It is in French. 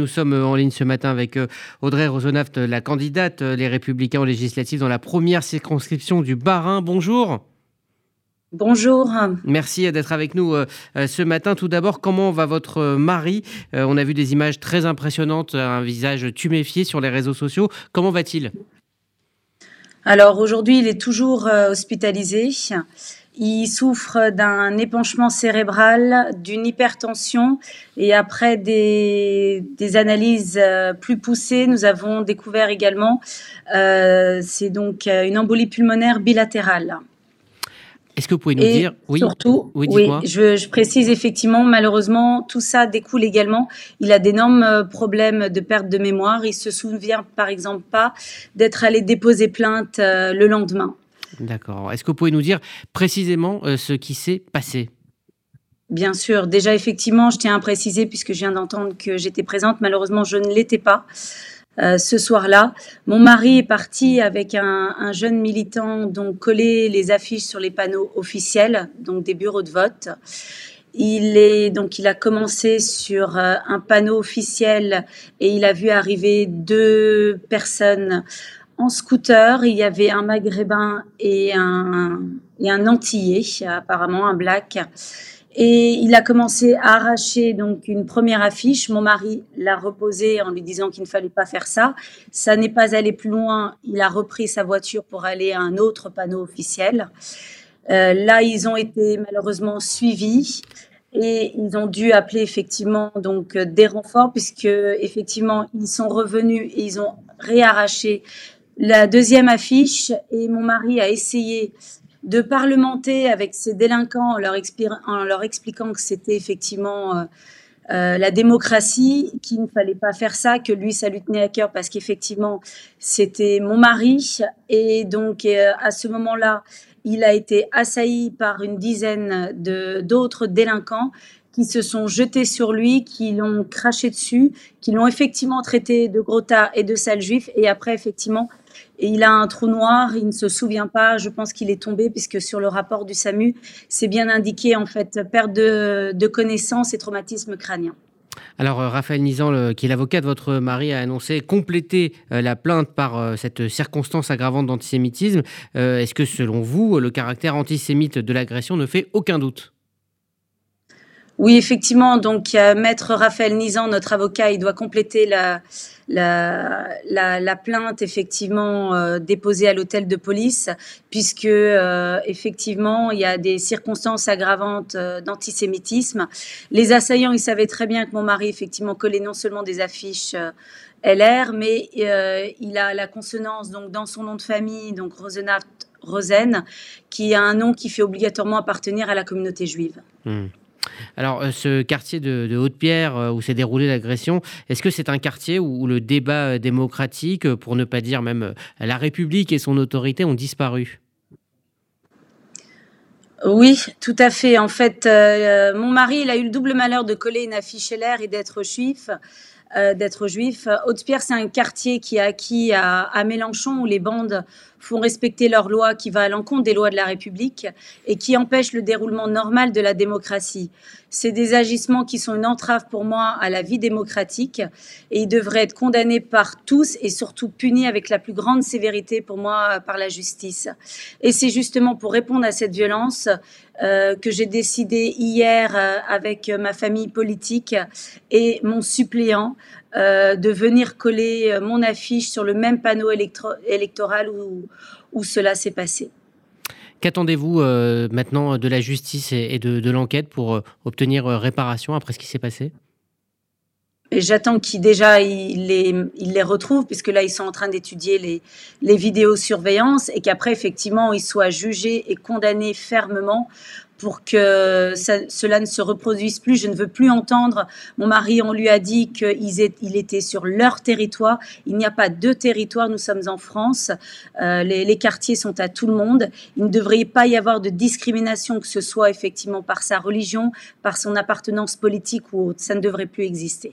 Nous sommes en ligne ce matin avec euh, Audrey Rosonaft, la candidate euh, Les Républicains aux législatives dans la première circonscription du Bas-Rhin. Bonjour. Bonjour. Merci d'être avec nous euh, ce matin. Tout d'abord, comment va votre mari? On a vu des images très impressionnantes, un visage tuméfié sur les réseaux sociaux. Comment va-t-il? Alors aujourd'hui, il est toujours hospitalisé. Il souffre d'un épanchement cérébral, d'une hypertension et après des, analyses euh, plus poussées, nous avons découvert également, euh, c'est donc euh, une embolie pulmonaire bilatérale. Est-ce que vous pouvez nous dire oui Surtout, oui, je, je, précise effectivement, malheureusement, tout ça découle également. Il a d'énormes problèmes de perte de mémoire. Il se souvient, par exemple, pas d'être allé déposer plainte le lendemain. D'accord. Est-ce que vous pouvez nous dire précisément euh, ce qui s'est passé? Bien sûr. Déjà, effectivement, je tiens à préciser, puisque je viens d'entendre que j'étais présente, malheureusement, je ne l'étais pas. Euh, ce soir-là. Mon mari est parti avec un, jeune militant, donc coller les affiches sur les panneaux officiels, donc des bureaux de vote. Il est donc il a commencé sur euh, un panneau officiel et il a vu arriver deux personnes en scooter, il y avait un maghrébin et un, et un antillais, apparemment un black. Et il a commencé à arracher donc une première affiche. Mon mari l'a reposée en lui disant qu'il ne fallait pas faire ça. Ça n'est pas allé plus loin. Il a repris sa voiture pour aller à un autre panneau officiel. Euh, là, ils ont été malheureusement suivis et ils ont dû appeler effectivement donc des renforts puisque effectivement ils sont revenus et ils ont réarraché la deuxième affiche et mon mari a essayé de parlementer avec ces délinquants en leur, expliquant que c'était effectivement euh, euh, la démocratie, qu'il ne fallait pas faire ça, que lui, ça lui tenait à cœur parce qu'effectivement, c'était mon mari. Et donc, euh, à ce moment-là, il a été assailli par une dizaine d'autres délinquants qui se sont jetés sur lui, qui l'ont craché dessus, qui l'ont effectivement traité de gros tas et de sale juif. Et après, effectivement, il a un trou noir, il ne se souvient pas, je pense qu'il est tombé, puisque sur le rapport du SAMU, c'est bien indiqué, en fait, perte de, de connaissances et traumatisme crânien. Alors, euh, Raphaël Nizan, qui est l'avocat de votre mari, a annoncé compléter euh, la plainte par euh, cette circonstance aggravante d'antisémitisme. Est-ce que, selon vous, le caractère antisémite de l'agression ne fait aucun doute? Oui, effectivement. Donc, maître Raphaël Nizan, notre avocat, il doit compléter la, la, la, plainte effectivement euh, déposée à l'hôtel de police, puisque euh, effectivement il y a des circonstances aggravantes euh, d'antisémitisme. Les assaillants, ils savaient très bien que mon mari effectivement collait non seulement des affiches LR, mais il a la consonance donc dans son nom de famille, donc Rosenhaft Rosen, qui a un nom qui fait obligatoirement appartenir à la communauté juive. Hmm. Alors, euh, ce quartier de, Haute-Pierre euh, où s'est déroulée l'agression, est-ce que c'est un quartier où, le débat euh, démocratique, pour ne pas dire même la République et son autorité, ont disparu? Oui, tout à fait. En fait, mon mari, a eu le double malheur de coller une affiche LR et d'être juif. D'être juif. Haute-Pierre, c'est un quartier qui est acquis à, Mélenchon où les bandes font respecter leurs lois qui va à l'encontre des lois de la République et qui empêchent le déroulement normal de la démocratie. C'est des agissements qui sont une entrave pour moi à la vie démocratique et ils devraient être condamnés par tous et surtout punis avec la plus grande sévérité pour moi par la justice. Et c'est justement pour répondre à cette violence euh, que j'ai décidé hier euh, avec ma famille politique et mon suppléant euh, de venir coller euh, mon affiche sur le même panneau électoral où, cela s'est passé. Qu'attendez-vous euh, maintenant de la justice et, de, l'enquête pour obtenir réparation après ce qui s'est passé? J'attends qu'il déjà il les, il les retrouve, puisque là ils sont en train d'étudier les, les vidéosurveillances et qu'après effectivement ils soient jugés et condamnés fermement pour que cela ne se reproduise plus. Je ne veux plus entendre. Mon mari, on lui a dit qu'il il était sur leur territoire. Il n'y a pas deux territoires. Nous sommes en France. Euh, les, les, quartiers sont à tout le monde. Il ne devrait pas y avoir de discrimination, que ce soit effectivement par sa religion, par son appartenance politique ou autre. Ça ne devrait plus exister.